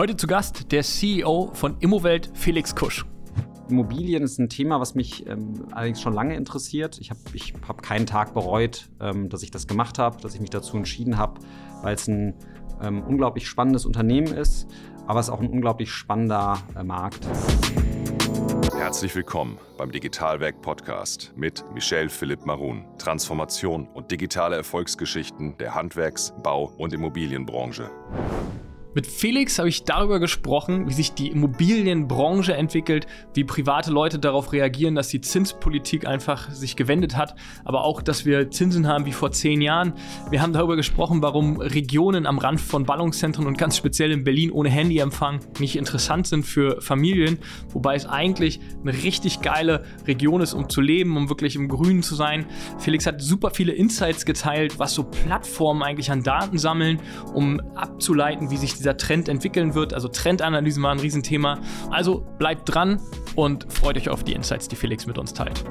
Heute zu Gast der CEO von Immowelt, Felix Kusch. Immobilien ist ein Thema, was mich ähm, allerdings schon lange interessiert. Ich habe ich hab keinen Tag bereut, ähm, dass ich das gemacht habe, dass ich mich dazu entschieden habe, weil es ein ähm, unglaublich spannendes Unternehmen ist, aber es ist auch ein unglaublich spannender äh, Markt. Herzlich willkommen beim Digitalwerk Podcast mit Michel Philipp Marun. Transformation und digitale Erfolgsgeschichten der Handwerks-, Bau- und Immobilienbranche. Mit Felix habe ich darüber gesprochen, wie sich die Immobilienbranche entwickelt, wie private Leute darauf reagieren, dass die Zinspolitik einfach sich gewendet hat, aber auch, dass wir Zinsen haben wie vor zehn Jahren. Wir haben darüber gesprochen, warum Regionen am Rand von Ballungszentren und ganz speziell in Berlin ohne Handyempfang nicht interessant sind für Familien, wobei es eigentlich eine richtig geile Region ist, um zu leben, um wirklich im Grünen zu sein. Felix hat super viele Insights geteilt, was so Plattformen eigentlich an Daten sammeln, um abzuleiten, wie sich dieser Trend entwickeln wird. Also Trendanalysen war ein Riesenthema. Also bleibt dran und freut euch auf die Insights, die Felix mit uns teilt.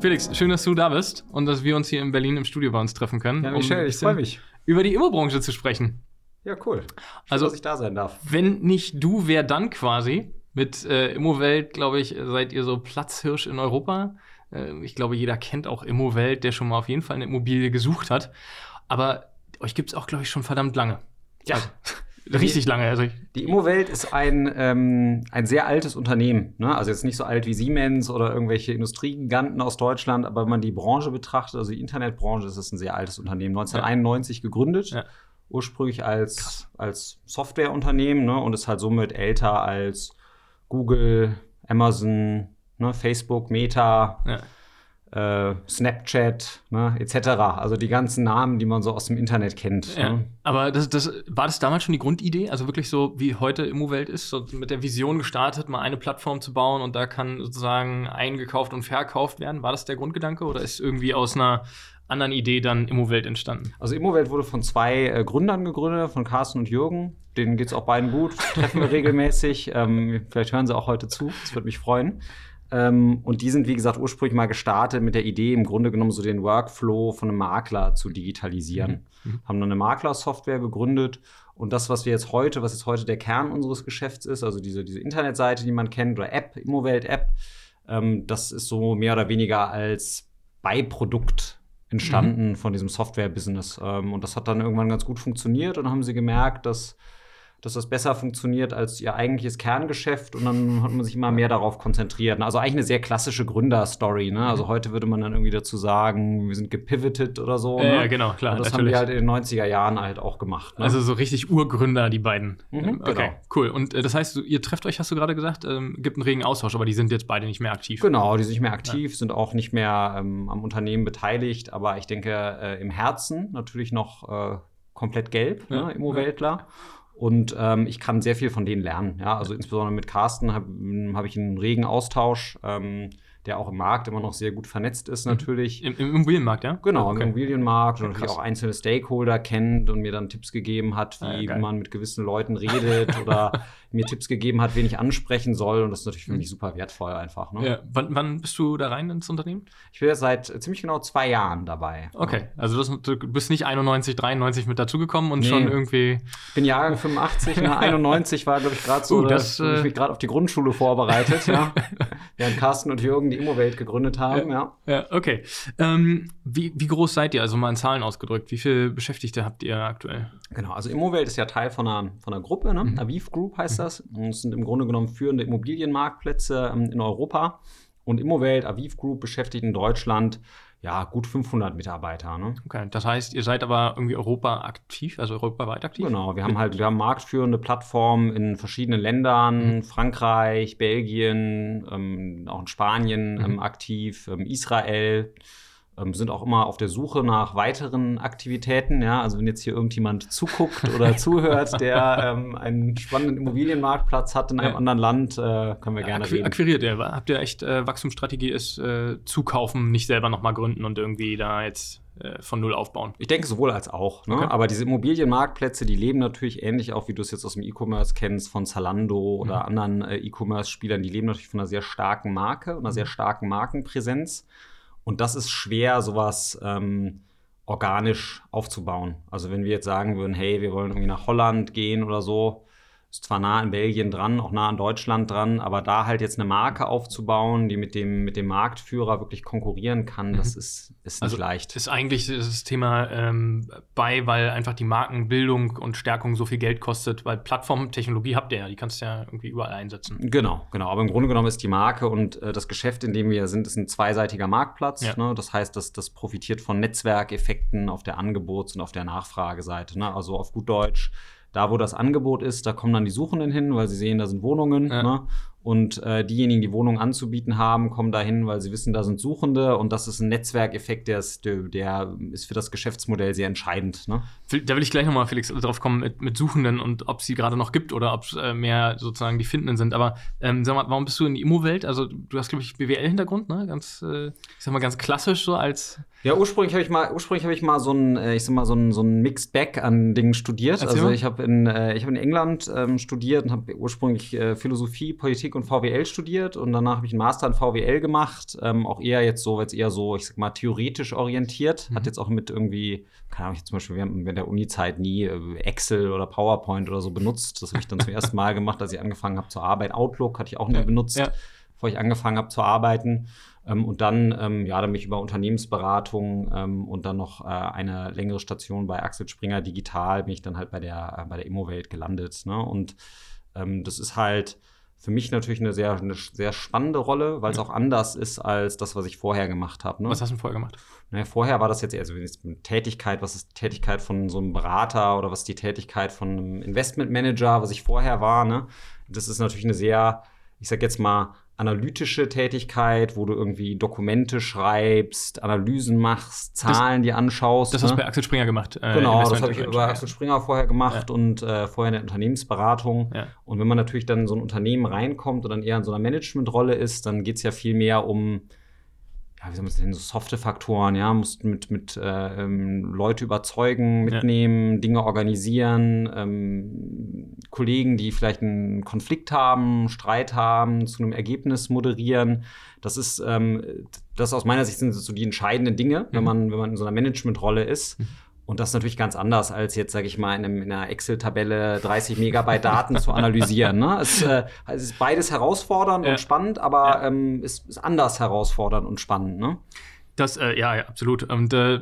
Felix, schön, dass du da bist und dass wir uns hier in Berlin im Studio bei uns treffen können. Ja, Michelle, um ich freue mich. Über die Immobranche zu sprechen. Ja, cool. Schön, also, dass ich da sein darf. Wenn nicht du, wer dann quasi? Mit äh, Immowelt, glaube ich, seid ihr so Platzhirsch in Europa. Äh, ich glaube, jeder kennt auch Immowelt, der schon mal auf jeden Fall eine Immobilie gesucht hat. Aber euch gibt es auch, glaube ich, schon verdammt lange. Ja. Also, richtig lange. Also die Immowelt ist ein, ähm, ein sehr altes Unternehmen. Ne? Also jetzt nicht so alt wie Siemens oder irgendwelche Industriegiganten aus Deutschland, aber wenn man die Branche betrachtet, also die Internetbranche, ist es ein sehr altes Unternehmen. 1991 ja. gegründet. Ja. Ursprünglich als, als Softwareunternehmen ne? und ist halt somit älter als Google, Amazon, ne? Facebook, Meta. Ja äh, Snapchat, ne, etc. Also die ganzen Namen, die man so aus dem Internet kennt. Ja. Ne? Aber das, das, war das damals schon die Grundidee? Also wirklich so, wie heute Immowelt ist, so mit der Vision gestartet, mal eine Plattform zu bauen und da kann sozusagen eingekauft und verkauft werden. War das der Grundgedanke oder ist irgendwie aus einer anderen Idee dann Immowelt entstanden? Also Immowelt wurde von zwei äh, Gründern gegründet, von Carsten und Jürgen. Denen geht es auch beiden gut, treffen wir regelmäßig. Ähm, vielleicht hören sie auch heute zu, das würde mich freuen. Ähm, und die sind, wie gesagt, ursprünglich mal gestartet mit der Idee, im Grunde genommen so den Workflow von einem Makler zu digitalisieren. Mhm. mhm. Haben dann eine Maklersoftware gegründet. Und das, was wir jetzt heute, was jetzt heute der Kern unseres Geschäfts ist, also diese, diese Internetseite, die man kennt, oder App, Immowelt-App, ähm, das ist so mehr oder weniger als Beiprodukt entstanden mhm. von diesem Software-Business. Ähm, und das hat dann irgendwann ganz gut funktioniert und haben sie gemerkt, dass dass das besser funktioniert als ihr eigentliches Kerngeschäft und dann hat man sich immer mehr darauf konzentriert. Also eigentlich eine sehr klassische Gründerstory. Ne? Also mhm. heute würde man dann irgendwie dazu sagen, wir sind gepivotet oder so. Ne? Ja, genau, klar. Und das natürlich. haben die halt in den 90er Jahren halt auch gemacht. Ne? Also so richtig Urgründer, die beiden. Mhm, okay, genau. cool. Und äh, das heißt, ihr trefft euch, hast du gerade gesagt, ähm, gibt einen regen Austausch, aber die sind jetzt beide nicht mehr aktiv. Genau, die sind nicht mehr aktiv, ja. sind auch nicht mehr ähm, am Unternehmen beteiligt, aber ich denke äh, im Herzen natürlich noch äh, komplett gelb, ja. ne, Immoweltler. Ja. Und ähm, ich kann sehr viel von denen lernen. Ja? Also insbesondere mit Carsten habe hab ich einen regen Austausch. Ähm, der auch im Markt immer noch sehr gut vernetzt ist, mhm. natürlich. Im, im Immobilienmarkt, ja? Genau, okay. im Immobilienmarkt und natürlich auch einzelne Stakeholder kennt und mir dann Tipps gegeben hat, wie, ah, man mit gewissen Leuten redet oder mir Tipps gegeben hat, wen ich ansprechen soll. Und das ist natürlich für mhm. mich super wertvoll einfach. Ne? Ja. Wann, wann, bist du da rein ins Unternehmen? Ich bin jetzt seit ziemlich genau zwei Jahren dabei. Okay, also das, du bist nicht 91, 93 mit dazugekommen und nee. schon irgendwie. Ich bin Jahrgang 85, ne? 91 war, glaube ich, gerade so, uh, das, dass äh... ich gerade auf die Grundschule vorbereitet. ja. Während Carsten und Jürgen die Immowelt gegründet haben, ja. Ja, ja okay. Ähm, wie, wie groß seid ihr? Also mal in Zahlen ausgedrückt. Wie viele Beschäftigte habt ihr aktuell? Genau, also Immowelt ist ja Teil von einer, von einer Gruppe, ne? Mhm. Aviv Group heißt das. Und es sind im Grunde genommen führende Immobilienmarktplätze ähm, in Europa. Und Immowelt, Aviv Group beschäftigt in Deutschland ja, gut 500 Mitarbeiter. Ne? Okay, das heißt, ihr seid aber irgendwie Europa aktiv, also europaweit aktiv? Genau, wir haben halt, wir haben marktführende Plattformen in verschiedenen Ländern, mhm. Frankreich, Belgien, ähm, auch in Spanien mhm. ähm, aktiv, ähm, Israel ähm, sind auch immer auf der Suche nach weiteren Aktivitäten. Ja? Also wenn jetzt hier irgendjemand zuguckt oder zuhört, der ähm, einen spannenden Immobilienmarktplatz hat in einem ja. anderen Land, äh, können wir gerne Acqu reden. Akquiriert ihr? Habt ihr echt äh, Wachstumsstrategie ist äh, zukaufen, nicht selber nochmal gründen und irgendwie da jetzt äh, von null aufbauen? Ich denke sowohl als auch. Ne? Okay. Aber diese Immobilienmarktplätze, die leben natürlich ähnlich auch, wie du es jetzt aus dem E-Commerce kennst, von Zalando oder mhm. anderen äh, E-Commerce-Spielern. Die leben natürlich von einer sehr starken Marke und einer sehr mhm. starken Markenpräsenz. Und das ist schwer, sowas ähm, organisch aufzubauen. Also wenn wir jetzt sagen würden, hey, wir wollen irgendwie nach Holland gehen oder so, ist zwar nah an Belgien dran, auch nah an Deutschland dran, aber da halt jetzt eine Marke aufzubauen, die mit dem, mit dem Marktführer wirklich konkurrieren kann, mhm. das ist, ist nicht also leicht. Ist eigentlich das Thema ähm, bei, weil einfach die Markenbildung und Stärkung so viel Geld kostet, weil Plattformtechnologie habt ihr ja, die kannst du ja irgendwie überall einsetzen. Genau, genau. Aber im Grunde genommen ist die Marke und äh, das Geschäft, in dem wir sind, ist ein zweiseitiger Marktplatz. Ja. Ne? Das heißt, das, das profitiert von Netzwerkeffekten auf der Angebots- und auf der Nachfrageseite. Ne? Also auf gut Deutsch da, wo das Angebot ist, da kommen dann die Suchenden hin, weil sie sehen, da sind Wohnungen. Ja. Ne? Und äh, diejenigen, die Wohnungen anzubieten haben, kommen dahin, weil sie wissen, da sind Suchende. Und das ist ein Netzwerkeffekt, der ist, der ist für das Geschäftsmodell sehr entscheidend. Ne? Da will ich gleich nochmal, Felix, drauf kommen mit, mit Suchenden und ob es sie gerade noch gibt oder ob es äh, mehr sozusagen die Findenden sind. Aber ähm, sag mal, warum bist du in die Immo-Welt? Also, du hast, glaube ich, BWL-Hintergrund, ne? Ganz, äh, ich sag mal, ganz klassisch so als. Ja, ursprünglich habe ich mal, ursprünglich habe ich mal so ein, äh, ich sag mal, so ein, so ein Mixed Bag an Dingen studiert. Erzähl also, ich habe in, äh, hab in England ähm, studiert und habe ursprünglich äh, Philosophie, Politik und VWL studiert und danach habe ich einen Master in VWL gemacht, ähm, auch eher jetzt so, jetzt eher so, ich sag mal, theoretisch orientiert. Mhm. Hat jetzt auch mit irgendwie, keine Ahnung, ich zum Beispiel während, während der Uni-Zeit nie äh, Excel oder PowerPoint oder so benutzt. Das habe ich dann zum ersten Mal gemacht, als ich angefangen habe zu arbeiten. Outlook hatte ich auch nie ja. benutzt, ja. bevor ich angefangen habe zu arbeiten. Ähm, und dann, ähm, ja, dann mich über Unternehmensberatung ähm, und dann noch äh, eine längere Station bei Axel Springer Digital bin ich dann halt bei der, äh, bei der Immowelt gelandet. Ne? Und ähm, das ist halt, für mich natürlich eine sehr, eine sehr spannende Rolle, weil es ja. auch anders ist als das, was ich vorher gemacht habe. Ne? Was hast du vorher gemacht? Naja, vorher war das jetzt eher so eine Tätigkeit, was ist die Tätigkeit von so einem Berater oder was ist die Tätigkeit von einem Investmentmanager, was ich vorher war. Ne? Das ist natürlich eine sehr, ich sag jetzt mal, analytische Tätigkeit, wo du irgendwie Dokumente schreibst, Analysen machst, Zahlen das, dir anschaust. Das ne? hast du bei Axel Springer gemacht. Äh, genau, das habe ich bei Axel Springer vorher gemacht ja. und äh, vorher in der Unternehmensberatung. Ja. Und wenn man natürlich dann in so ein Unternehmen reinkommt und dann eher in so einer Managementrolle ist, dann geht es ja viel mehr um ja, wie soll man nennen, so softe Faktoren, ja, musst mit, mit äh, ähm, Leute überzeugen, mitnehmen, ja. Dinge organisieren, ähm, Kollegen, die vielleicht einen Konflikt haben, Streit haben, zu einem Ergebnis moderieren. Das ist, ähm, das aus meiner Sicht sind so die entscheidenden Dinge, mhm. wenn man, wenn man in so einer Managementrolle ist. Mhm. Und das ist natürlich ganz anders, als jetzt, sage ich mal, in, einem, in einer Excel-Tabelle 30 Megabyte Daten zu analysieren. Ne? Es, äh, es, ist beides herausfordernd ja. und spannend, aber ja. ähm, es ist anders herausfordernd und spannend. Ne? Das, äh, ja, ja, absolut. Und äh,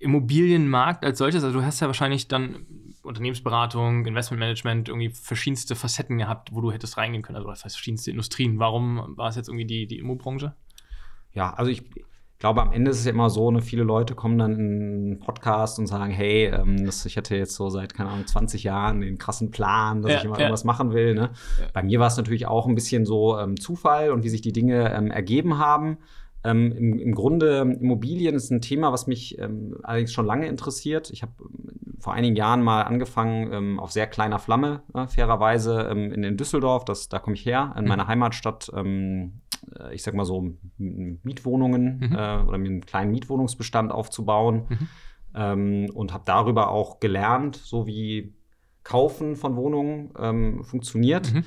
Immobilienmarkt als solches, also du hast ja wahrscheinlich dann Unternehmensberatung, Investmentmanagement, irgendwie verschiedenste Facetten gehabt, wo du hättest reingehen können. Also das heißt verschiedenste Industrien. Warum war es jetzt irgendwie die, die Immobranche? Ja, also ich, glaube, am Ende ist es ja immer so, ne, viele Leute kommen dann in einen Podcast und sagen, hey, ähm, das, ich hatte jetzt so seit, keine Ahnung, 20 Jahren den krassen Plan, dass ja, ich immer ja. irgendwas machen will. Ne? Ja. Bei mir war es natürlich auch ein bisschen so ähm, Zufall und wie sich die Dinge ähm, ergeben haben. Ähm, im, im, Grunde Immobilien ist ein Thema, was mich ähm, allerdings schon lange interessiert. Ich habe ähm, vor einigen Jahren mal angefangen ähm, auf sehr kleiner Flamme, äh, fairerweise ähm, in, in, Düsseldorf. Das, da komme ich her, in mhm. meiner Heimatstadt. Ähm, äh, ich sag mal so Mietwohnungen mhm. äh, oder mir einen kleinen Mietwohnungsbestand aufzubauen mhm. und habe darüber auch gelernt, so wie Kaufen von Wohnungen funktioniert. Mhm.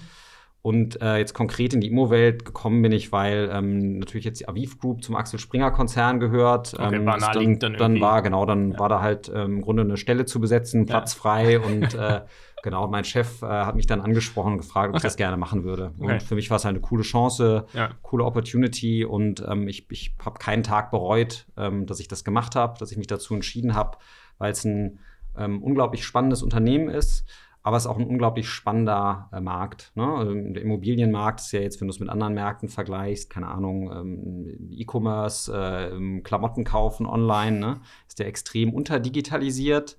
Und äh, jetzt konkret in die Immo-Welt gekommen bin ich, weil ähm, natürlich jetzt die Aviv Group zum Axel Springer Konzern gehört. Okay, ähm, war dann, dann, dann war genau, dann ja. war da halt ähm, im Grunde eine Stelle zu besetzen, Platz ja. frei und äh, genau, mein Chef äh, hat mich dann angesprochen und gefragt, ob okay. ich das gerne machen würde. Okay. Und für mich war es halt eine coole Chance, ja. coole Opportunity und ähm, ich, ich habe keinen Tag bereut, ähm, dass ich das gemacht habe, dass ich mich dazu entschieden habe, weil es ein ähm, unglaublich spannendes Unternehmen ist aber es ist auch ein unglaublich spannender äh, Markt. Ne? Also der Immobilienmarkt ist ja jetzt, wenn du es mit anderen Märkten vergleichst, keine Ahnung, ähm, E-Commerce, äh, Klamotten kaufen online, ne? ist der extrem unterdigitalisiert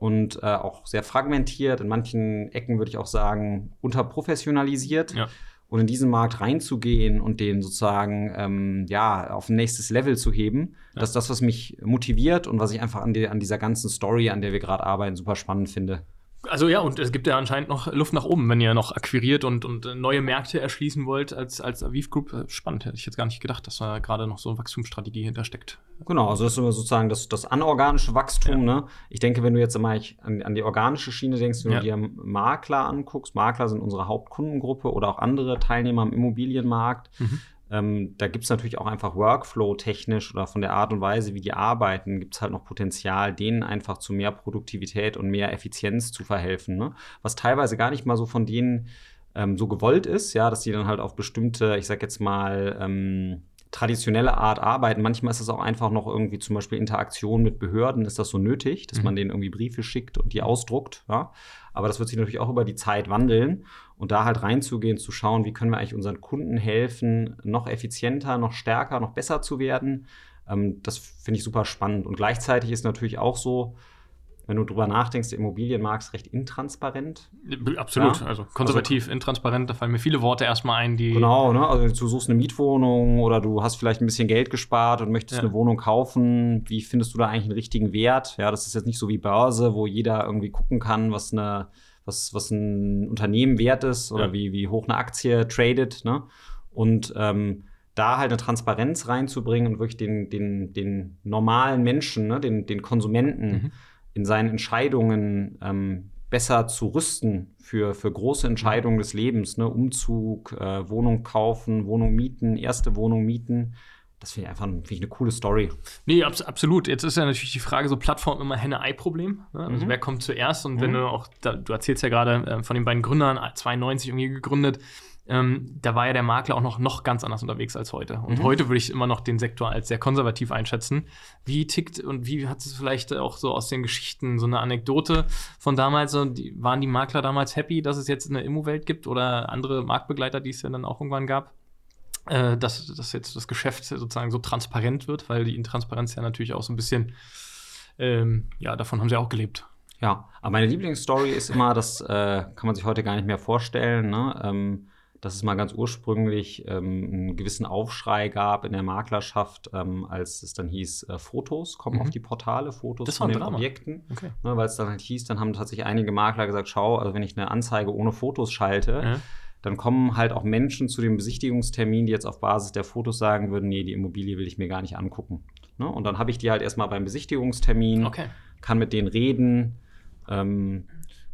und äh, auch sehr fragmentiert. In manchen Ecken würde ich auch sagen, unterprofessionalisiert. Ja. Und in diesen Markt reinzugehen und den sozusagen ähm, ja, auf ein nächstes Level zu heben, ja. das ist das, was mich motiviert und was ich einfach an, die, an dieser ganzen Story, an der wir gerade arbeiten, super spannend finde. Also ja, und es gibt ja anscheinend noch Luft nach oben, wenn ihr noch akquiriert und, und neue Märkte erschließen wollt als, als Aviv Group. Spannend, hätte ich jetzt gar nicht gedacht, dass da gerade noch so eine Wachstumsstrategie hintersteckt. Genau, also das ist sozusagen das, das anorganische Wachstum. Ja. Ne? Ich denke, wenn du jetzt mal an, an die organische Schiene denkst, wenn ja. du dir Makler anguckst, Makler sind unsere Hauptkundengruppe oder auch andere Teilnehmer am Immobilienmarkt. Mhm Ähm, da gibt es natürlich auch einfach Workflow-technisch oder von der Art und Weise, wie die arbeiten, gibt es halt noch Potenzial, denen einfach zu mehr Produktivität und mehr Effizienz zu verhelfen. Ne? Was teilweise gar nicht mal so von denen ähm, so gewollt ist, ja, dass die dann halt auf bestimmte, ich sag jetzt mal, ähm, traditionelle Art arbeiten. Manchmal ist es auch einfach noch irgendwie zum Beispiel Interaktion mit Behörden, ist das so nötig, dass mhm. man denen irgendwie Briefe schickt und die ausdruckt. Ja? Aber das wird sich natürlich auch über die Zeit wandeln und da halt reinzugehen, zu schauen, wie können wir eigentlich unseren Kunden helfen, noch effizienter, noch stärker, noch besser zu werden. Ähm, das finde ich super spannend. Und gleichzeitig ist natürlich auch so, wenn du drüber nachdenkst, der Immobilienmarkt ist recht intransparent. Absolut, ja? also konservativ, also, intransparent, da fallen mir viele Worte erstmal ein, die. Genau, ne? also du suchst eine Mietwohnung oder du hast vielleicht ein bisschen Geld gespart und möchtest ja. eine Wohnung kaufen. Wie findest du da eigentlich einen richtigen Wert? Ja, das ist jetzt nicht so wie Börse, wo jeder irgendwie gucken kann, was eine was, was ein Unternehmen wert ist oder ja. wie, wie hoch eine Aktie tradet. Ne? Und ähm, da halt eine Transparenz reinzubringen und wirklich den, den, den normalen Menschen, ne, den, den Konsumenten, mhm in seinen Entscheidungen ähm, besser zu rüsten für, für große Entscheidungen des Lebens, ne? Umzug, äh, Wohnung kaufen, Wohnung mieten, erste Wohnung mieten. Das finde ich einfach find ich eine coole Story. Nee, abs absolut. Jetzt ist ja natürlich die Frage, so Plattform immer Henne-Ei-Problem. Ne? Also mhm. wer kommt zuerst? Und mhm. wenn du auch, da, du erzählst ja gerade äh, von den beiden Gründern, 92 irgendwie gegründet, ähm, da war ja der Makler auch noch, noch ganz anders unterwegs als heute. Und mhm. heute würde ich immer noch den Sektor als sehr konservativ einschätzen. Wie tickt und wie hat es vielleicht auch so aus den Geschichten so eine Anekdote von damals? So, die, waren die Makler damals happy, dass es jetzt eine Immo-Welt gibt oder andere Marktbegleiter, die es ja dann auch irgendwann gab? Äh, dass, dass jetzt das Geschäft sozusagen so transparent wird, weil die Intransparenz ja natürlich auch so ein bisschen, ähm, ja, davon haben sie auch gelebt. Ja, aber meine Lieblingsstory ist immer, das äh, kann man sich heute gar nicht mehr vorstellen. Ne? Ähm, dass es mal ganz ursprünglich ähm, einen gewissen Aufschrei gab in der Maklerschaft, ähm, als es dann hieß, äh, Fotos kommen mhm. auf die Portale, Fotos das von den Drama. Objekten. Okay. Ne, Weil es dann halt hieß, dann haben tatsächlich einige Makler gesagt, schau, also wenn ich eine Anzeige ohne Fotos schalte, ja. dann kommen halt auch Menschen zu dem Besichtigungstermin, die jetzt auf Basis der Fotos sagen würden, nee, die Immobilie will ich mir gar nicht angucken. Ne? Und dann habe ich die halt erstmal beim Besichtigungstermin, okay. kann mit denen reden, ähm,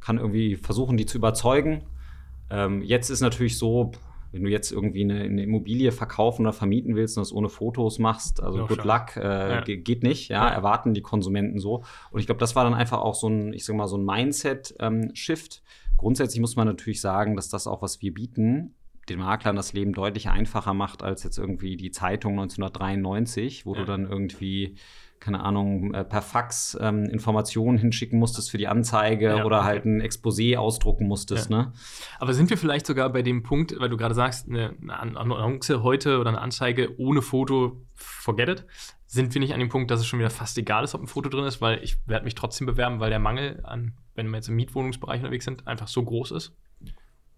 kann irgendwie versuchen, die zu überzeugen ähm, jetzt ist natürlich so, wenn du jetzt irgendwie eine, eine, Immobilie verkaufen oder vermieten willst und das ohne Fotos machst, also ja, good luck, äh, ja. geht nicht, ja, ja, erwarten die Konsumenten so. Und ich glaube, das war dann einfach auch so ein, ich sag mal, so ein Mindset-Shift. Ähm, Grundsätzlich muss man natürlich sagen, dass das auch, was wir bieten, den Maklern das Leben deutlich einfacher macht als jetzt irgendwie die Zeitung 1993, wo du dann irgendwie keine Ahnung, äh, per Fax ähm, Informationen hinschicken musstest für die Anzeige ja, oder okay. halt ein Exposé ausdrucken musstest. Ja. Ne? Aber sind wir vielleicht sogar bei dem Punkt, weil du gerade sagst, eine, eine Annonce heute oder eine Anzeige ohne Foto, forget it, sind wir nicht an dem Punkt, dass es schon wieder fast egal ist, ob ein Foto drin ist, weil ich werde mich trotzdem bewerben, weil der Mangel an, wenn wir jetzt im Mietwohnungsbereich unterwegs sind, einfach so groß ist?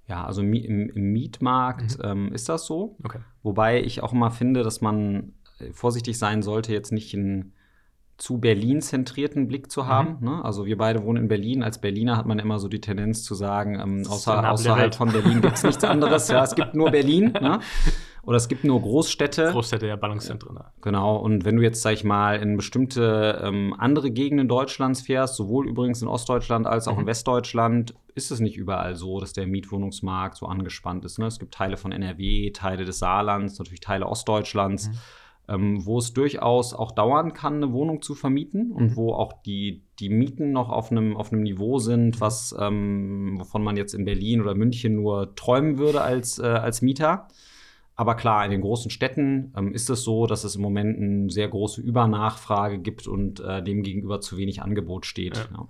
Ja, also im, im Mietmarkt mhm. ähm, ist das so. Okay. Wobei ich auch immer finde, dass man äh, vorsichtig sein sollte, jetzt nicht ein zu Berlin zentrierten Blick zu haben. Mhm. Ne? Also wir beide wohnen in Berlin. Als Berliner hat man immer so die Tendenz zu sagen, ähm, außer, außerhalb von Berlin gibt es nichts anderes. ja, es gibt nur Berlin. Ne? Oder es gibt nur Großstädte. Großstädte, ja, Ballungszentren. Ja. Genau. Und wenn du jetzt, sag ich mal, in bestimmte ähm, andere Gegenden Deutschlands fährst, sowohl übrigens in Ostdeutschland als auch mhm. in Westdeutschland, ist es nicht überall so, dass der Mietwohnungsmarkt so angespannt ist. Ne? Es gibt Teile von NRW, Teile des Saarlands, natürlich Teile Ostdeutschlands. Mhm ähm, wo es durchaus auch dauern kann, eine Wohnung zu vermieten und mhm. wo auch die, die Mieten noch auf einem, auf einem Niveau sind, was, ähm, wovon man jetzt in Berlin oder München nur träumen würde als, äh, als Mieter. Aber klar, in den großen Städten ähm, ist es so, dass es im Moment eine sehr große Übernachfrage gibt und äh, demgegenüber zu wenig Angebot steht. Ja. Ja.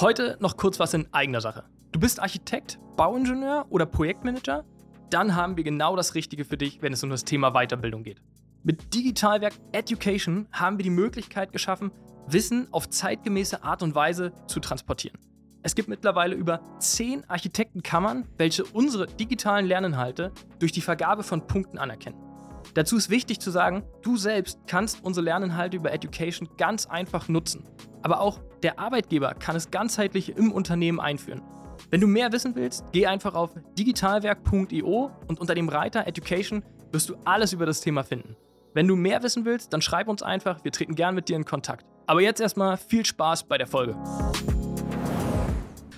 Heute noch kurz was in eigener Sache. Du bist Architekt, Bauingenieur oder Projektmanager? Dann haben wir genau das Richtige für dich, wenn es um das Thema Weiterbildung geht. Mit Digitalwerk Education haben wir die Möglichkeit geschaffen, Wissen auf zeitgemäße Art und Weise zu transportieren. Es gibt mittlerweile über zehn Architektenkammern, welche unsere digitalen Lerninhalte durch die Vergabe von Punkten anerkennen. Dazu ist wichtig zu sagen, du selbst kannst unsere Lerninhalte über Education ganz einfach nutzen. Aber auch der Arbeitgeber kann es ganzheitlich im Unternehmen einführen. Wenn du mehr wissen willst, geh einfach auf digitalwerk.io und unter dem Reiter Education wirst du alles über das Thema finden. Wenn du mehr wissen willst, dann schreib uns einfach, wir treten gern mit dir in Kontakt. Aber jetzt erstmal viel Spaß bei der Folge.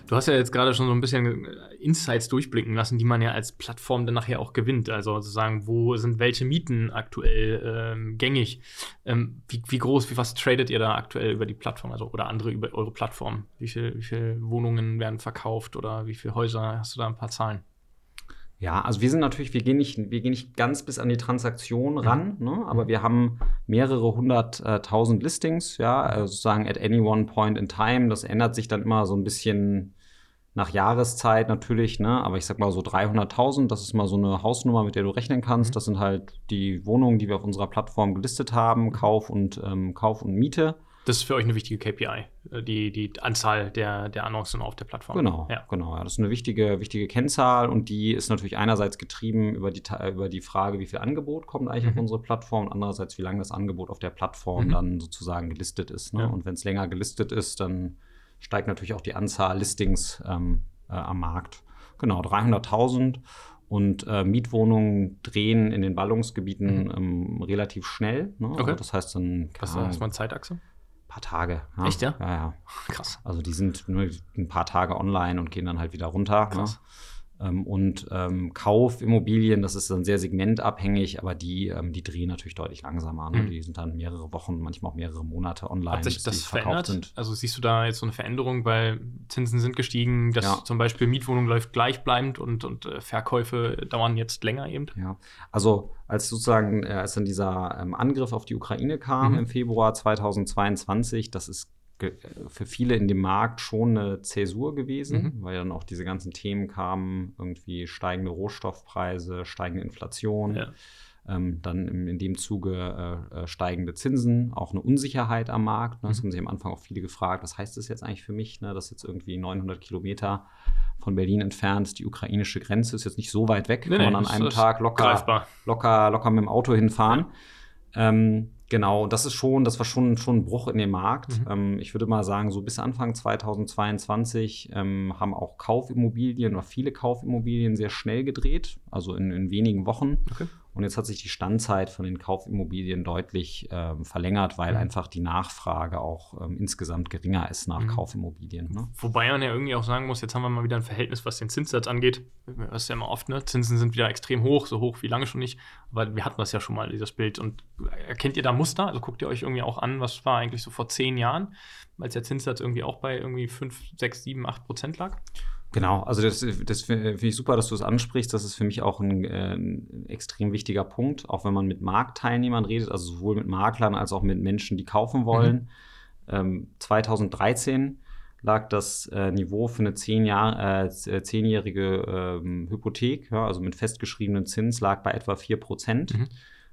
Du hast ja jetzt gerade schon so ein bisschen äh, Insights durchblicken lassen, die man ja als Plattform dann nachher auch gewinnt. Also sozusagen, wo sind welche Mieten aktuell ähm, gängig? Ähm, wie, wie, groß, wie was tradet ihr da aktuell über die Plattform, also oder andere über eure Plattform? Wie viele viel Wohnungen werden verkauft oder wie viele Häuser? Hast du da ein paar Zahlen? Ja, also wir sind natürlich, wir gehen nicht, wir gehen nicht ganz bis an die Transaktion mhm. ran, mhm. ne? aber wir haben mehrere hunderttausend Listings, ja, also sozusagen at any one point in time. Das ändert sich dann immer so ein bisschen nach Jahreszeit natürlich, ne? aber ich sag mal so 300.000, das ist mal so eine Hausnummer, mit der du rechnen kannst. Mhm. Das sind halt die Wohnungen, die wir auf unserer Plattform gelistet haben, Kauf und, ähm, Kauf und Miete. Das ist für euch eine wichtige KPI, äh, die, die Anzahl der, der Annoncen auf der Plattform. Genau, ja. genau. Ja. Das ist eine wichtige, wichtige Kennzahl und die ist natürlich einerseits getrieben über die, über die Frage, wie viel Angebot kommt eigentlich mhm. auf unsere Plattform und andererseits, wie lange das Angebot auf der Plattform mhm. dann sozusagen gelistet ist. Ne? Ja. Und wenn es länger gelistet ist, dann steigt natürlich auch die Anzahl Listings ähm, äh, am Markt. Genau, 300.000 und äh, Mietwohnungen drehen in den Ballungsgebieten mhm. ähm, relativ schnell. Ne? Okay. Also das heißt dann. Was ist mal Zeitachse? Ein paar Tage. Ja. Echt, ja? Ja, ja. Krass. Also die sind nur ein paar Tage online und gehen dann halt wieder runter. Ne? Krass. Ne? Ähm, und ähm, Kaufimmobilien, das ist dann sehr segmentabhängig, aber die, ähm, die drehen natürlich deutlich langsamer. Mhm. Die sind dann mehrere Wochen, manchmal auch mehrere Monate online. Hat sich das verändert? Sind. Also siehst du da jetzt so eine Veränderung, weil Zinsen sind gestiegen, dass ja. zum Beispiel Mietwohnung läuft gleichbleibend und, und äh, Verkäufe dauern jetzt länger eben? Ja, also als sozusagen, äh, als dann dieser ähm, Angriff auf die Ukraine kam mhm. im Februar 2022, das ist für viele in dem Markt schon eine Zäsur gewesen, mhm. weil dann auch diese ganzen Themen kamen, irgendwie steigende Rohstoffpreise, steigende Inflation, ja. ähm, dann in, in, dem Zuge äh, äh, steigende Zinsen, auch eine Unsicherheit am Markt. Ne? Das mhm. haben sich am Anfang auch viele gefragt, was heißt das jetzt eigentlich für mich, ne? dass jetzt irgendwie 900 Kilometer von Berlin entfernt die ukrainische Grenze ist jetzt nicht so weit weg, nee, kann man an einem Tag locker, locker, locker mit dem Auto hinfahren. Ja. Ähm, Genau, das ist schon, das war schon, schon ein Bruch in dem Markt. Mhm. Ähm, ich würde mal sagen, so bis Anfang 2022 ähm, haben auch Kaufimmobilien oder viele Kaufimmobilien sehr schnell gedreht, also in, in wenigen Wochen. Okay. Und jetzt hat sich die Standzeit von den Kaufimmobilien deutlich ähm, verlängert, weil mhm. einfach die Nachfrage auch ähm, insgesamt geringer ist nach mhm. Kaufimmobilien. Ne? Wobei man ja irgendwie auch sagen muss, jetzt haben wir mal wieder ein Verhältnis, was den Zinssatz angeht. Das ist ja immer oft, ne? Zinsen sind wieder extrem hoch, so hoch wie lange schon nicht. Aber wir hatten das ja schon mal, dieses Bild. Und erkennt ihr da Muster? Also guckt ihr euch irgendwie auch an, was war eigentlich so vor zehn Jahren, als der Zinssatz irgendwie auch bei irgendwie 5, 6, 7, 8 Prozent lag? Genau, also das, das finde ich super, dass du es ansprichst. Das ist für mich auch ein, äh, ein, extrem wichtiger Punkt, auch wenn man mit Marktteilnehmern redet, also sowohl mit Maklern als auch mit Menschen, die kaufen wollen. Mhm. Ähm, 2013 lag das äh, Niveau für eine zehn Jahr, äh, zehnjährige ähm, Hypothek, ja, also mit festgeschriebenem Zins, lag bei etwa 4 Prozent. Mhm.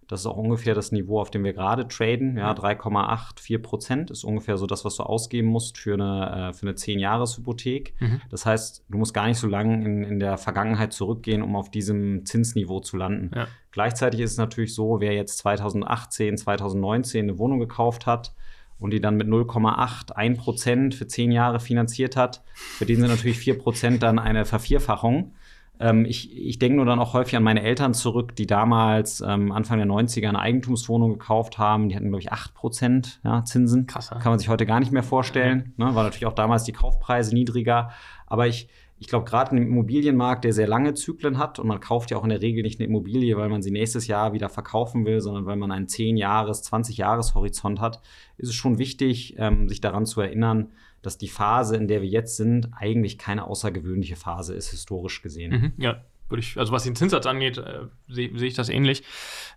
Das ist auch ungefähr das Niveau, auf dem wir gerade traden. Ja, 3,84 Prozent ist ungefähr so das, was du ausgeben musst für eine, äh, für eine 10-Jahres-Hypothek. Mhm. Das heißt, du musst gar nicht so lange in, in der Vergangenheit zurückgehen, um auf diesem Zinsniveau zu landen. Ja. Gleichzeitig ist es natürlich so, wer jetzt 2018, 2019 eine Wohnung gekauft hat, und die dann mit 0,81 Prozent für 10 Jahre finanziert hat, für den sind natürlich 4 Prozent dann eine Vervierfachung. Ähm, ich ich denke nur dann auch häufig an meine Eltern zurück, die damals ähm, Anfang der 90er eine Eigentumswohnung gekauft haben. Die hatten, glaube ich, 8% ja, Zinsen. Krass. Kann man sich heute gar nicht mehr vorstellen. Ne? War natürlich auch damals die Kaufpreise niedriger. Aber ich, ich glaube, gerade im Immobilienmarkt, der sehr lange Zyklen hat, und man kauft ja auch in der Regel nicht eine Immobilie, weil man sie nächstes Jahr wieder verkaufen will, sondern weil man einen 10-Jahres-, 20-Jahres-Horizont hat, ist es schon wichtig, ähm, sich daran zu erinnern, dass die Phase, in der wir jetzt sind, eigentlich keine außergewöhnliche Phase ist, historisch gesehen. Mhm, ja, würde ich, also was den Zinssatz angeht, äh, sehe seh ich das ähnlich.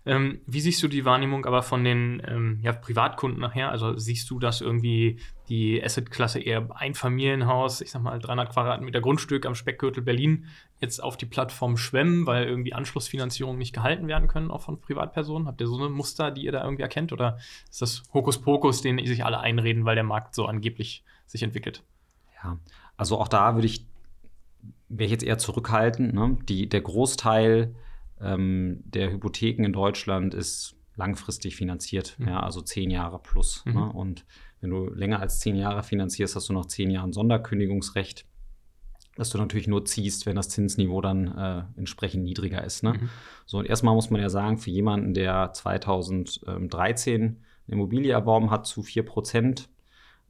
Ähm, wie siehst du die Wahrnehmung aber von den ähm, ja, Privatkunden nachher? Also siehst du, dass irgendwie die Assetklasse eher Einfamilienhaus, ich sag mal 300 Quadratmeter Grundstück am Speckgürtel Berlin jetzt auf die Plattform schwemmen, weil irgendwie Anschlussfinanzierungen nicht gehalten werden können, auch von Privatpersonen? Habt ihr so eine Muster, die ihr da irgendwie erkennt? Oder ist das Hokuspokus, den sich alle einreden, weil der Markt so angeblich sich entwickelt? Ja, also auch da würde ich wäre ich jetzt eher zurückhaltend. Ne? Die, der Großteil ähm, der Hypotheken in Deutschland ist langfristig finanziert, mhm. ja, also zehn Jahre plus. Mhm. Ne? Und wenn du länger als zehn Jahre finanzierst, hast du noch zehn Jahre Sonderkündigungsrecht, das du natürlich nur ziehst, wenn das Zinsniveau dann äh, entsprechend niedriger ist. Ne? Mhm. So, und erstmal muss man ja sagen, für jemanden, der 2013 eine Immobilie erworben hat zu 4 Prozent,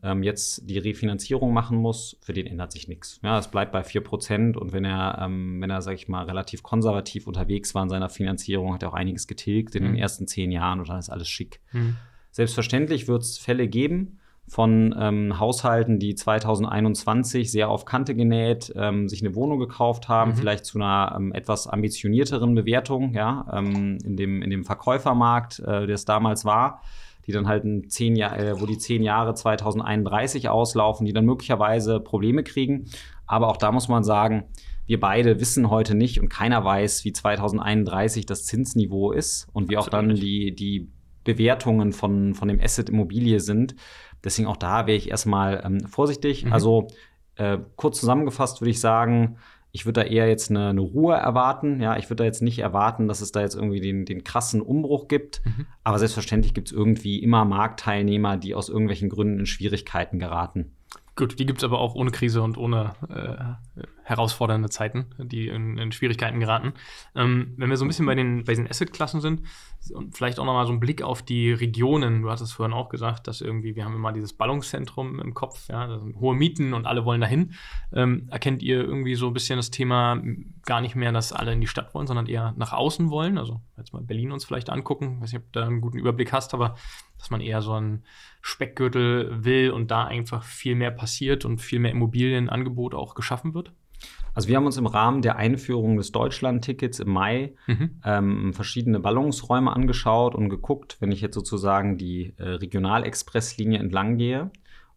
ähm, jetzt die Refinanzierung machen muss, für den ändert sich nichts. Ja, es bleibt bei 4% und wenn er, ähm, wenn er, sag ich mal, relativ konservativ unterwegs war in seiner Finanzierung, hat er auch einiges getilgt in mhm. den ersten zehn Jahren und dann ist alles schick. Mhm. Selbstverständlich wird es Fälle geben, von ähm, Haushalten, die 2021 sehr auf Kante genäht, ähm, sich eine Wohnung gekauft haben, mhm. vielleicht zu einer ähm, etwas ambitionierteren Bewertung, ja, ähm, in, dem, in dem Verkäufermarkt, äh, der es damals war, die dann halt ein zehn Jahr, äh, wo die zehn Jahre 2031 auslaufen, die dann möglicherweise Probleme kriegen. Aber auch da muss man sagen, wir beide wissen heute nicht und keiner weiß, wie 2031 das Zinsniveau ist und wie auch dann die, die Bewertungen von, von dem Asset Immobilie sind. Deswegen auch da wäre ich erstmal ähm, vorsichtig. Mhm. Also äh, kurz zusammengefasst würde ich sagen, ich würde da eher jetzt eine, eine, Ruhe erwarten. Ja, ich würde da jetzt nicht erwarten, dass es da jetzt irgendwie den, den krassen Umbruch gibt. Mhm. Aber selbstverständlich gibt es irgendwie immer Marktteilnehmer, die aus irgendwelchen Gründen in Schwierigkeiten geraten. Gut, die gibt es aber auch ohne Krise und ohne äh, herausfordernde Zeiten, die in, in Schwierigkeiten geraten. Ähm, wenn wir so ein bisschen bei den, bei den Asset-Klassen sind und vielleicht auch nochmal so ein Blick auf die Regionen. Du hast es vorhin auch gesagt, dass irgendwie, wir haben immer dieses Ballungszentrum im Kopf, ja, hohe Mieten und alle wollen dahin. Ähm, erkennt ihr irgendwie so ein bisschen das Thema gar nicht mehr, dass alle in die Stadt wollen, sondern eher nach außen wollen? Also jetzt mal Berlin uns vielleicht angucken. Ich weiß nicht, ob du da einen guten Überblick hast, aber dass man eher so einen Speckgürtel will und da einfach viel mehr passiert und viel mehr Immobilienangebot auch geschaffen wird? Also wir haben uns im Rahmen der Einführung des Deutschland-Tickets im Mai mhm. ähm, verschiedene Ballungsräume angeschaut und geguckt, wenn ich jetzt sozusagen die äh, Regionalexpresslinie entlang gehe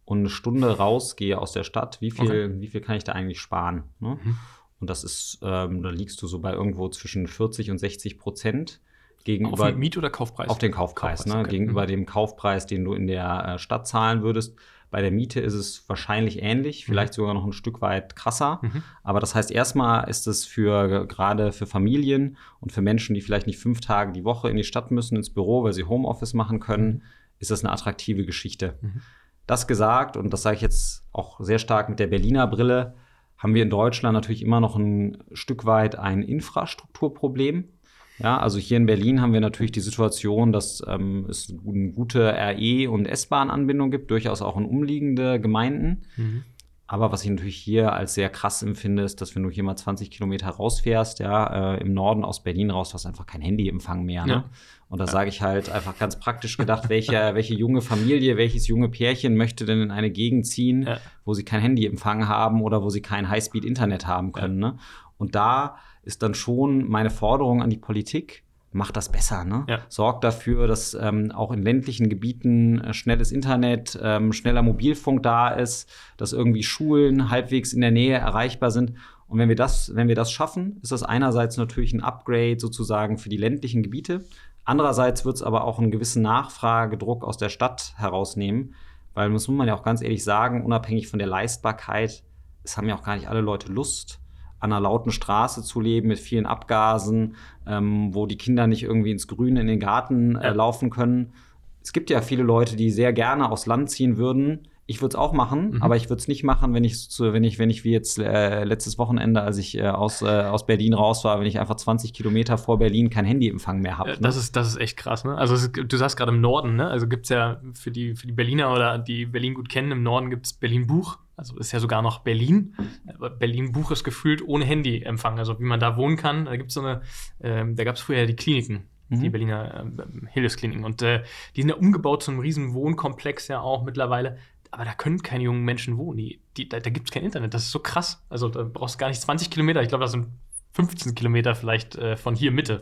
und eine Stunde rausgehe aus der Stadt, wie viel, okay. wie viel kann ich da eigentlich sparen? Ne? Mhm. Und das ist, ähm, da liegst du so bei irgendwo zwischen 40 und 60 Prozent gegenüber. Auf den Miet- oder Kaufpreis? Auf den Kaufpreis, Kaufpreis ne? Okay. gegenüber mhm. dem Kaufpreis, den du in der äh, Stadt zahlen würdest. Bei der Miete ist es wahrscheinlich ähnlich, mhm. vielleicht sogar noch ein Stück weit krasser. Mhm. Aber das heißt, erstmal ist es für gerade für Familien und für Menschen, die vielleicht nicht fünf Tage die Woche in die Stadt müssen, ins Büro, weil sie Homeoffice machen können, mhm. ist das eine attraktive Geschichte. Mhm. Das gesagt, und das sage ich jetzt auch sehr stark mit der Berliner Brille, haben wir in Deutschland natürlich immer noch ein Stück weit ein Infrastrukturproblem. Ja, also hier in Berlin haben wir natürlich die Situation, dass ähm, es eine gute RE- und S-Bahn-Anbindung gibt, durchaus auch in umliegende Gemeinden. Mhm. Aber was ich natürlich hier als sehr krass empfinde, ist, dass wenn du hier mal 20 Kilometer rausfährst, ja, äh, im Norden aus Berlin raus, hast du einfach kein Handyempfang mehr. Ne? Ja. Und da ja. sage ich halt einfach ganz praktisch gedacht, welche, welche junge Familie, welches junge Pärchen möchte denn in eine Gegend ziehen, ja. wo sie kein Handyempfang haben oder wo sie kein Highspeed-Internet haben können. Ne? Und da ist dann schon meine Forderung an die Politik, macht das besser. Ne? Ja. Sorgt dafür, dass ähm, auch in ländlichen Gebieten äh, schnelles Internet, ähm, schneller Mobilfunk da ist, dass irgendwie Schulen halbwegs in der Nähe erreichbar sind. Und wenn wir das, wenn wir das schaffen, ist das einerseits natürlich ein Upgrade sozusagen für die ländlichen Gebiete. Andererseits wird es aber auch einen gewissen Nachfragedruck aus der Stadt herausnehmen, weil muss man ja auch ganz ehrlich sagen, unabhängig von der Leistbarkeit, es haben ja auch gar nicht alle Leute Lust, an einer lauten Straße zu leben mit vielen Abgasen, ähm, wo die Kinder nicht irgendwie ins Grüne in den Garten äh, laufen können. Es gibt ja viele Leute, die sehr gerne aufs Land ziehen würden. Ich würde es auch machen, mhm. aber ich würde es nicht machen, wenn ich, wenn ich, wenn ich wie jetzt äh, letztes Wochenende, als ich äh, aus, äh, aus Berlin raus war, wenn ich einfach 20 Kilometer vor Berlin kein Handyempfang mehr habe. Ne? Das, ist, das ist echt krass, ne? Also du sagst gerade im Norden, ne? Also gibt es ja für die, für die Berliner oder die Berlin gut kennen, im Norden gibt es Berlin Buch also ist ja sogar noch Berlin. Berlin Buch ist gefühlt ohne Handyempfang. Also wie man da wohnen kann, da gibt es so eine, äh, da gab es früher die Kliniken, mhm. die Berliner äh, Hilfskliniken. Und äh, die sind ja umgebaut zu einem riesen Wohnkomplex ja auch mittlerweile. Aber da können keine jungen Menschen wohnen. Die, die, da da gibt es kein Internet. Das ist so krass. Also da brauchst du gar nicht 20 Kilometer. Ich glaube, das sind 15 Kilometer vielleicht äh, von hier Mitte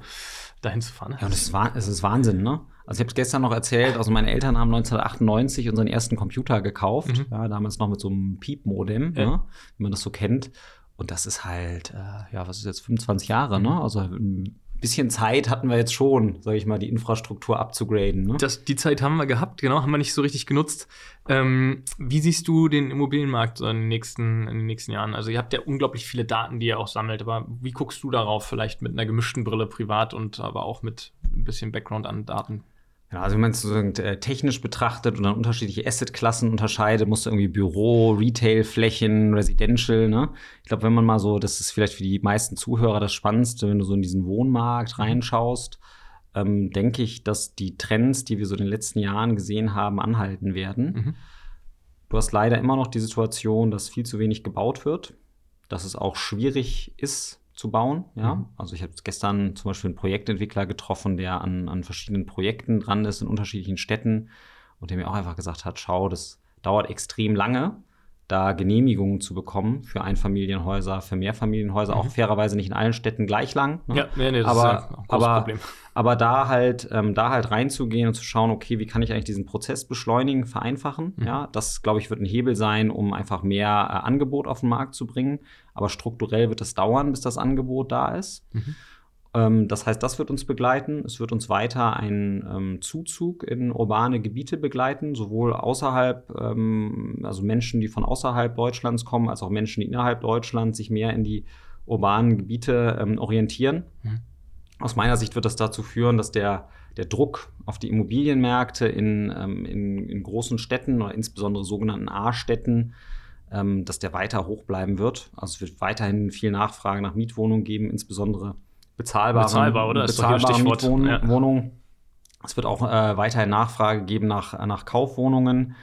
dahin zu fahren. Ja, und es ist, es ist Wahnsinn, ne? Also ich habe es gestern noch erzählt, also meine Eltern haben 1998 unseren ersten Computer gekauft, mhm. ja, damals noch mit so einem Piep-Modem, ja. ne, wie man das so kennt. Und das ist halt, äh, ja, was ist jetzt, 25 Jahre, ne? mhm. ne? Also ein bisschen Zeit hatten wir jetzt schon, sage ich mal, die Infrastruktur abzugraden. Ne? Das, die Zeit haben wir gehabt, genau, haben wir nicht so richtig genutzt. Ähm, wie siehst du den Immobilienmarkt so in den, nächsten, in den nächsten Jahren? Also ihr habt ja unglaublich viele Daten, die ihr auch sammelt, aber wie guckst du darauf, vielleicht mit einer gemischten Brille privat und aber auch mit ein bisschen Background an Daten? Ja, also wenn man es sozusagen äh, technisch betrachtet und dann unterschiedliche Assetklassen unterscheidet, musst du irgendwie Büro, Retail-Flächen, Residential, ne? Ich glaube, wenn man mal so, das ist vielleicht für die meisten Zuhörer das Spannendste, wenn du so in diesen Wohnmarkt mhm. reinschaust, ähm, denke ich, dass die Trends, die wir so in den letzten Jahren gesehen haben, anhalten werden. Mhm. Du hast leider immer noch die Situation, dass viel zu wenig gebaut wird, dass es auch schwierig ist zu bauen. Ja? Mhm. Also ich habe gestern zum Beispiel einen Projektentwickler getroffen, der an, an verschiedenen Projekten dran ist in unterschiedlichen Städten und der mir auch einfach gesagt hat, schau, das dauert extrem lange da Genehmigungen zu bekommen für Einfamilienhäuser, für Mehrfamilienhäuser, mhm. auch fairerweise nicht in allen Städten gleich lang. Ne? Ja, nee, nee, das aber, ist ein großes aber, Problem. Aber da halt, ähm, da halt reinzugehen und zu schauen, okay, wie kann ich eigentlich diesen Prozess beschleunigen, vereinfachen? Mhm. Ja, das glaube ich wird ein Hebel sein, um einfach mehr äh, Angebot auf den Markt zu bringen. Aber strukturell wird es dauern, bis das Angebot da ist. Mhm. Ähm, das heißt, das wird uns begleiten. Es wird uns weiter einen ähm, Zuzug in urbane Gebiete begleiten, sowohl außerhalb, ähm, also Menschen, die von außerhalb Deutschlands kommen, als auch Menschen, die innerhalb Deutschlands sich mehr in die urbanen Gebiete ähm, orientieren. Mhm. Aus meiner Sicht wird das dazu führen, dass der, der Druck auf die Immobilienmärkte in, ähm, in, in großen Städten oder insbesondere sogenannten A-Städten ähm, dass der weiter hoch bleiben wird. Also es wird weiterhin viel Nachfrage nach Mietwohnungen geben, insbesondere bezahlbare, Bezahlbar, oder? bezahlbare Mietwohnungen. Ja. Es wird auch äh, weiterhin Nachfrage geben nach, nach Kaufwohnungen.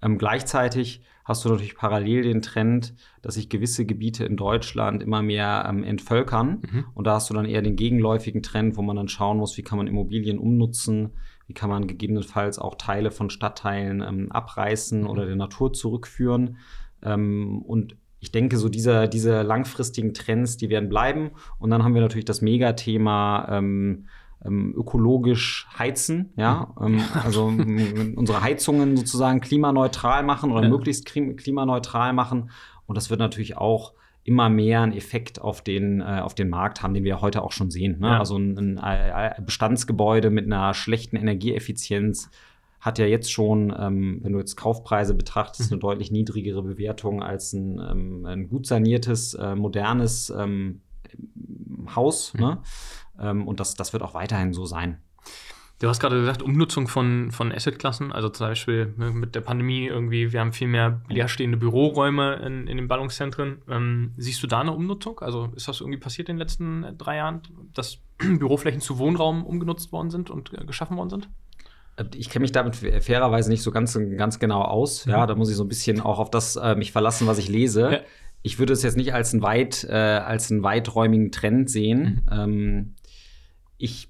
Ähm, gleichzeitig hast du natürlich parallel den Trend, dass sich gewisse Gebiete in Deutschland immer mehr ähm, entvölkern. Mhm. Und da hast du dann eher den gegenläufigen Trend, wo man dann schauen muss, wie kann man Immobilien umnutzen, wie kann man gegebenenfalls auch Teile von Stadtteilen ähm, abreißen mhm. oder der Natur zurückführen. Ähm, und ich denke, so diese, diese langfristigen Trends, die werden bleiben. Und dann haben wir natürlich das Megathema ähm, ähm, ökologisch heizen, ja, ähm, also unsere Heizungen sozusagen klimaneutral machen oder ja. möglichst klimaneutral machen. Und das wird natürlich auch immer mehr einen Effekt auf den, äh, auf den Markt haben, den wir heute auch schon sehen. Ne? Ja. Also ein, ein Bestandsgebäude mit einer schlechten Energieeffizienz hat ja jetzt schon, ähm, wenn du jetzt Kaufpreise betrachtest, mhm. eine deutlich niedrigere Bewertung als ein, ähm, ein gut saniertes, äh, modernes ähm, Haus. Mhm. Ne? Ähm, und das, das wird auch weiterhin so sein. Du hast gerade gesagt, Umnutzung von, von Assetklassen, also zum Beispiel ne, mit der Pandemie irgendwie, wir haben viel mehr leerstehende Büroräume in, in den Ballungszentren. Ähm, siehst du da eine Umnutzung? Also ist das irgendwie passiert in den letzten drei Jahren, dass Büroflächen zu Wohnraum umgenutzt worden sind und äh, geschaffen worden sind? ich kenne mich damit fairerweise nicht so ganz, ganz genau aus. Ja, mhm. da muss ich so ein bisschen auch auf das äh, mich verlassen, was ich lese. Ja. Ich würde es jetzt nicht als einen, weit, äh, als einen weiträumigen Trend sehen. Mhm. Ähm, ich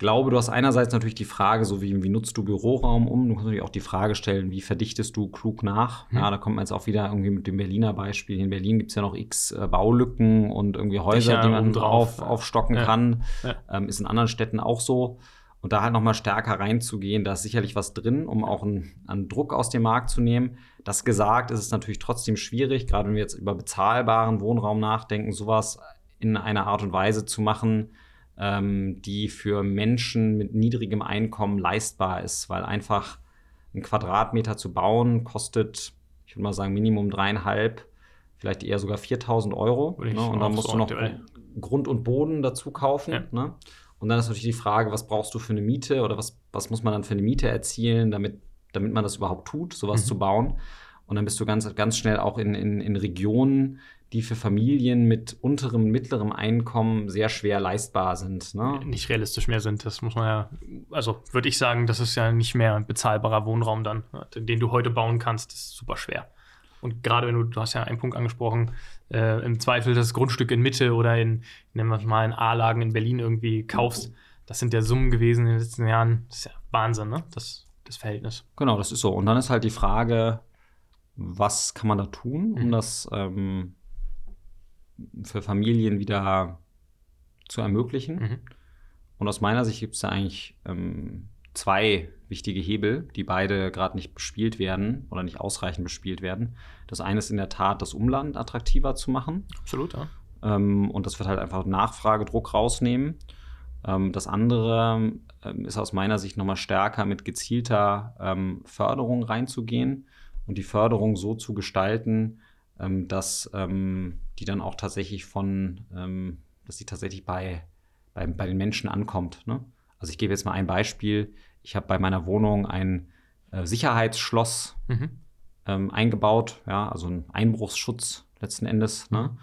glaube, du hast einerseits natürlich die Frage, so wie, wie nutzt du Büroraum um? Du kannst natürlich auch die Frage stellen, wie verdichtest du klug nach? Mhm. Ja, da kommt man jetzt auch wieder irgendwie mit dem Berliner Beispiel. In Berlin gibt es ja noch x äh, Baulücken und irgendwie Häuser, Dächer die man drauf, aufstocken ja. kann. Ja. Ähm, ist in anderen Städten auch so. Und da halt nochmal stärker reinzugehen, da ist sicherlich was drin, um auch einen, einen, Druck aus dem Markt zu nehmen. Das gesagt ist es natürlich trotzdem schwierig, gerade wenn wir jetzt über bezahlbaren Wohnraum nachdenken, sowas in einer Art und Weise zu machen, ähm, die für Menschen mit niedrigem Einkommen leistbar ist, weil einfach ein Quadratmeter zu bauen kostet, ich würde mal sagen, Minimum dreieinhalb, vielleicht eher sogar 4000 Euro. Ne? Und dann musst du noch Grund und Boden dazu kaufen. Ja. Ne? Und dann ist natürlich die Frage, was brauchst du für eine Miete oder was, was muss man dann für eine Miete erzielen, damit, damit man das überhaupt tut, sowas mhm. zu bauen. Und dann bist du ganz, ganz schnell auch in, in, in Regionen, die für Familien mit unterem, mittlerem Einkommen sehr schwer leistbar sind. Ne? Nicht realistisch mehr sind, das muss man ja, also würde ich sagen, das ist ja nicht mehr ein bezahlbarer Wohnraum dann, ne? den du heute bauen kannst, das ist super schwer. Und gerade wenn du, du hast ja einen Punkt angesprochen, äh, im Zweifel das Grundstück in Mitte oder in, nennen wir es mal, in A-Lagen in Berlin irgendwie kaufst, das sind ja Summen gewesen in den letzten Jahren. Das ist ja Wahnsinn, ne? Das, das Verhältnis. Genau, das ist so. Und dann ist halt die Frage, was kann man da tun, um mhm. das ähm, für Familien wieder zu ermöglichen? Mhm. Und aus meiner Sicht gibt es da eigentlich ähm, zwei wichtige Hebel, die beide gerade nicht bespielt werden oder nicht ausreichend bespielt werden. Das eine ist in der Tat, das Umland attraktiver zu machen. Absolut, ja. Ähm, und das wird halt einfach Nachfragedruck rausnehmen. Ähm, das andere ähm, ist aus meiner Sicht nochmal stärker mit gezielter ähm, Förderung reinzugehen und die Förderung so zu gestalten, ähm, dass ähm, die dann auch tatsächlich von, dass sie tatsächlich bei, bei, bei den Menschen ankommt. Ne? Also ich gebe jetzt mal ein Beispiel. Ich habe bei meiner Wohnung ein äh, Sicherheitsschloss mhm. ähm, eingebaut, ja, also ein Einbruchsschutz letzten Endes. Ne?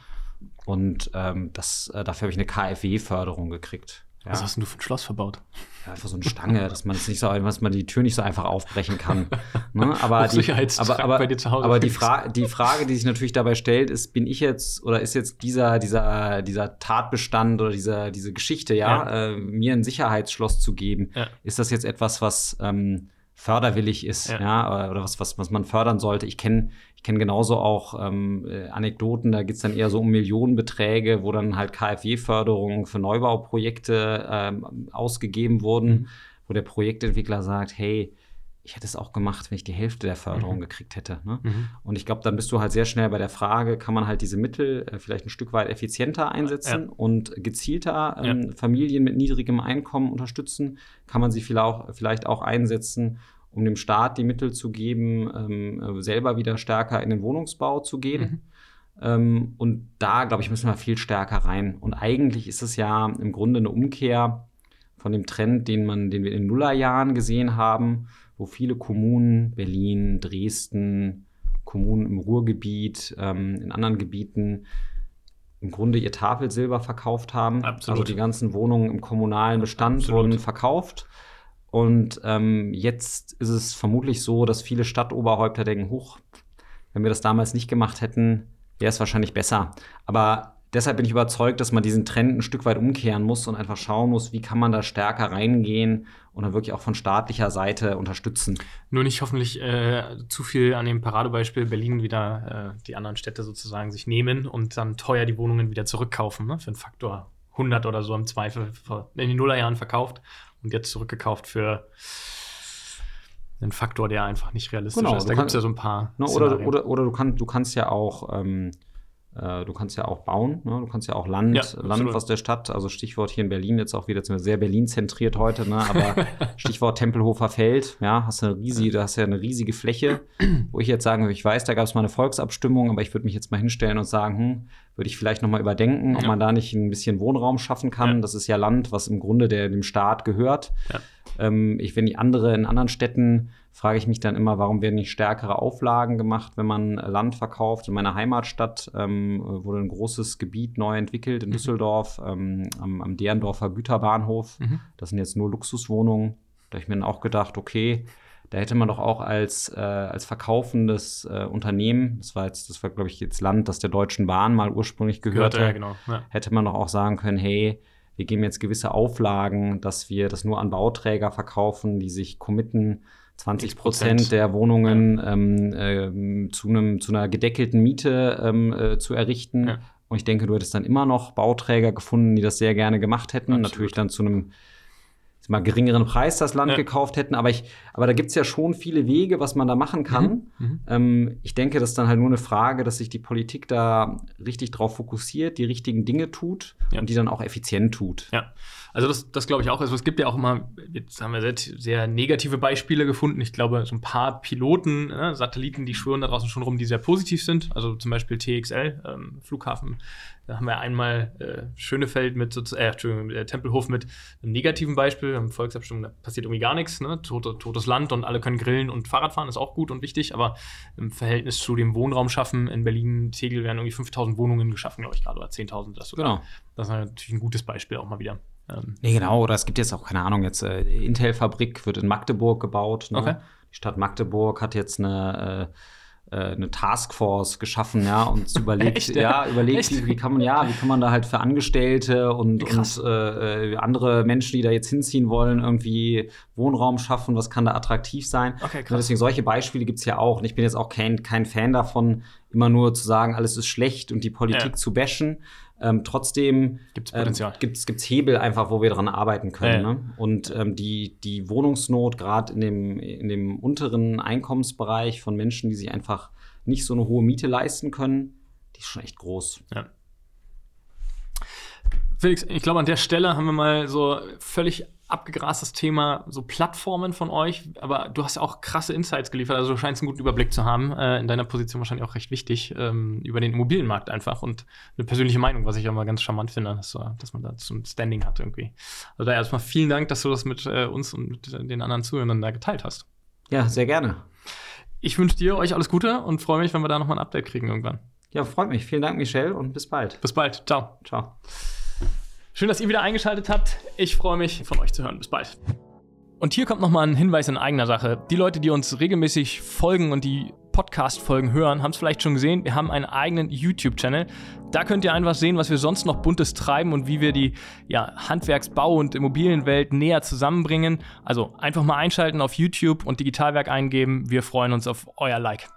Und ähm, das, äh, dafür habe ich eine KfW-Förderung gekriegt. Ja. Was hast denn du für ein Schloss verbaut? Ja, einfach so eine Stange, dass man es nicht so, dass man die Tür nicht so einfach aufbrechen kann. ne? Aber, die, aber, aber, bei dir zu Hause aber die, Fra die Frage, die sich natürlich dabei stellt, ist, bin ich jetzt oder ist jetzt dieser, dieser, dieser Tatbestand oder dieser, diese Geschichte, ja, ja. Äh, mir ein Sicherheitsschloss zu geben, ja. ist das jetzt etwas, was ähm, förderwillig ist, ja, ja oder was, was, was man fördern sollte. Ich kenne ich kenn genauso auch ähm, äh, Anekdoten, da geht's dann eher so um Millionenbeträge, wo dann halt KfW-Förderungen für Neubauprojekte ähm, ausgegeben wurden, mhm. wo der Projektentwickler sagt, hey, ich hätte es auch gemacht, wenn ich die Hälfte der Förderung mhm. gekriegt hätte. Ne? Mhm. Und ich glaube, dann bist du halt sehr schnell bei der Frage, kann man halt diese Mittel äh, vielleicht ein Stück weit effizienter einsetzen ja. und gezielter ähm, ja. Familien mit niedrigem Einkommen unterstützen? Kann man sie vielleicht auch, vielleicht auch einsetzen, um dem Staat die Mittel zu geben, ähm, äh, selber wieder stärker in den Wohnungsbau zu gehen? Mhm. Ähm, und da, glaube ich, müssen wir viel stärker rein. Und eigentlich ist es ja im Grunde eine Umkehr von dem Trend, den, man, den wir in den Nullerjahren gesehen haben, wo viele Kommunen, Berlin, Dresden, Kommunen im Ruhrgebiet, ähm, in anderen Gebieten, im Grunde ihr Tafelsilber verkauft haben. Absolut. Also die ganzen Wohnungen im kommunalen Bestand Absolut. wurden verkauft. Und ähm, jetzt ist es vermutlich so, dass viele Stadtoberhäupter denken, huch, wenn wir das damals nicht gemacht hätten, wäre es wahrscheinlich besser. Aber deshalb bin ich überzeugt, dass man diesen Trend ein Stück weit umkehren muss und einfach schauen muss, wie kann man da stärker reingehen und dann wirklich auch von staatlicher Seite unterstützen. Nur nicht hoffentlich äh, zu viel an dem Paradebeispiel Berlin wieder äh, die anderen Städte sozusagen sich nehmen und dann teuer die Wohnungen wieder zurückkaufen, ne? für einen Faktor 100 oder so im Zweifel in den Nullerjahren verkauft und jetzt zurückgekauft für einen Faktor, der einfach nicht realistisch genau, ist. Da gibt es ja so ein paar. Ne, oder, oder, oder du, kann, du kannst ja auch ähm, äh, du kannst ja auch bauen, ne? du kannst ja auch Land, ja, Land aus der Stadt, also Stichwort hier in Berlin, jetzt auch wieder sehr Berlin zentriert heute, ne? aber Stichwort Tempelhofer Feld, ja, hast du eine riesige, du hast ja eine riesige Fläche, wo ich jetzt sagen würde, ich weiß, da gab es mal eine Volksabstimmung, aber ich würde mich jetzt mal hinstellen und sagen, hm, würde ich vielleicht noch mal überdenken, ob ja. man da nicht ein bisschen Wohnraum schaffen kann. Ja. Das ist ja Land, was im Grunde der, dem Staat gehört. Ähm, ich, wenn die andere in anderen Städten frage ich mich dann immer, warum werden nicht stärkere Auflagen gemacht, wenn man Land verkauft. In meiner Heimatstadt ähm, wurde ein großes Gebiet neu entwickelt in mhm. Düsseldorf ähm, am, am Derendorfer Güterbahnhof. Mhm. Das sind jetzt nur Luxuswohnungen. Da habe ich mir dann auch gedacht, okay, da hätte man doch auch als, äh, als verkaufendes äh, Unternehmen, das war jetzt, das war, glaube ich, jetzt Land, das der Deutschen Bahn mal ursprünglich gehörte, ja, genau. ja. hätte man doch auch sagen können, hey, wir geben jetzt gewisse Auflagen, dass wir das nur an Bauträger verkaufen, die sich committen, 20 Prozent der Wohnungen ja. ähm, äh, zu, einem, zu einer gedeckelten Miete ähm, äh, zu errichten. Ja. Und ich denke, du hättest dann immer noch Bauträger gefunden, die das sehr gerne gemacht hätten. Absolut. Natürlich dann zu einem mal geringeren Preis das Land ja. gekauft hätten. Aber, ich, aber da gibt es ja schon viele Wege, was man da machen kann. Mhm. Mhm. Ähm, ich denke, das ist dann halt nur eine Frage, dass sich die Politik da richtig drauf fokussiert, die richtigen Dinge tut ja. und die dann auch effizient tut. Ja, also das, das glaube ich auch. Also es gibt ja auch immer, jetzt haben wir sehr, sehr negative Beispiele gefunden. Ich glaube, so ein paar Piloten, äh, Satelliten, die schwören da draußen schon rum, die sehr positiv sind. Also zum Beispiel TXL, ähm, Flughafen da haben wir einmal äh, Schönefeld mit, äh, Entschuldigung, äh, Tempelhof mit einem negativen Beispiel. Im Volksabstimmung da passiert irgendwie gar nichts. Ne? Tote, totes Land und alle können grillen und Fahrrad fahren, ist auch gut und wichtig. Aber im Verhältnis zu dem Wohnraum schaffen in Berlin, Tegel werden irgendwie 5000 Wohnungen geschaffen, glaube ich gerade, oder 10.000 das sogar. Genau. Das ist natürlich ein gutes Beispiel auch mal wieder. Ähm, nee, genau. Oder es gibt jetzt auch, keine Ahnung, jetzt äh, Intel-Fabrik wird in Magdeburg gebaut. Ne? Okay. Die Stadt Magdeburg hat jetzt eine äh, äh, eine Taskforce geschaffen, ja, und überlegt, Echt, ja, überlegt, wie, wie, kann man, ja, wie kann man da halt für Angestellte und, und äh, äh, andere Menschen, die da jetzt hinziehen wollen, irgendwie Wohnraum schaffen, was kann da attraktiv sein. Okay, krass. Und deswegen solche Beispiele gibt es ja auch. Und ich bin jetzt auch kein, kein Fan davon, immer nur zu sagen, alles ist schlecht und die Politik ja. zu bashen. Ähm, trotzdem gibt es Potenzial. Ähm, gibt's, gibt's Hebel einfach, wo wir dran arbeiten können. Ja. Ne? Und ähm, die, die Wohnungsnot, gerade in dem, in dem unteren Einkommensbereich von Menschen, die sich einfach nicht so eine hohe Miete leisten können, die ist schon echt groß. Ja. Felix, ich glaube, an der Stelle haben wir mal so völlig abgegrastes Thema, so Plattformen von euch, aber du hast ja auch krasse Insights geliefert, also du scheinst einen guten Überblick zu haben, äh, in deiner Position wahrscheinlich auch recht wichtig, ähm, über den Immobilienmarkt einfach und eine persönliche Meinung, was ich auch mal ganz charmant finde, dass, dass man da so ein Standing hat irgendwie. Also da erstmal vielen Dank, dass du das mit äh, uns und mit den anderen Zuhörern da geteilt hast. Ja, sehr gerne. Ich wünsche dir euch alles Gute und freue mich, wenn wir da nochmal ein Update kriegen irgendwann. Ja, freut mich. Vielen Dank, Michelle, und bis bald. Bis bald. Ciao. Ciao. Schön, dass ihr wieder eingeschaltet habt. Ich freue mich, von euch zu hören. Bis bald. Und hier kommt nochmal ein Hinweis in eigener Sache. Die Leute, die uns regelmäßig folgen und die Podcast-Folgen hören, haben es vielleicht schon gesehen. Wir haben einen eigenen YouTube-Channel. Da könnt ihr einfach sehen, was wir sonst noch Buntes treiben und wie wir die ja, Handwerksbau- und Immobilienwelt näher zusammenbringen. Also einfach mal einschalten auf YouTube und Digitalwerk eingeben. Wir freuen uns auf euer Like.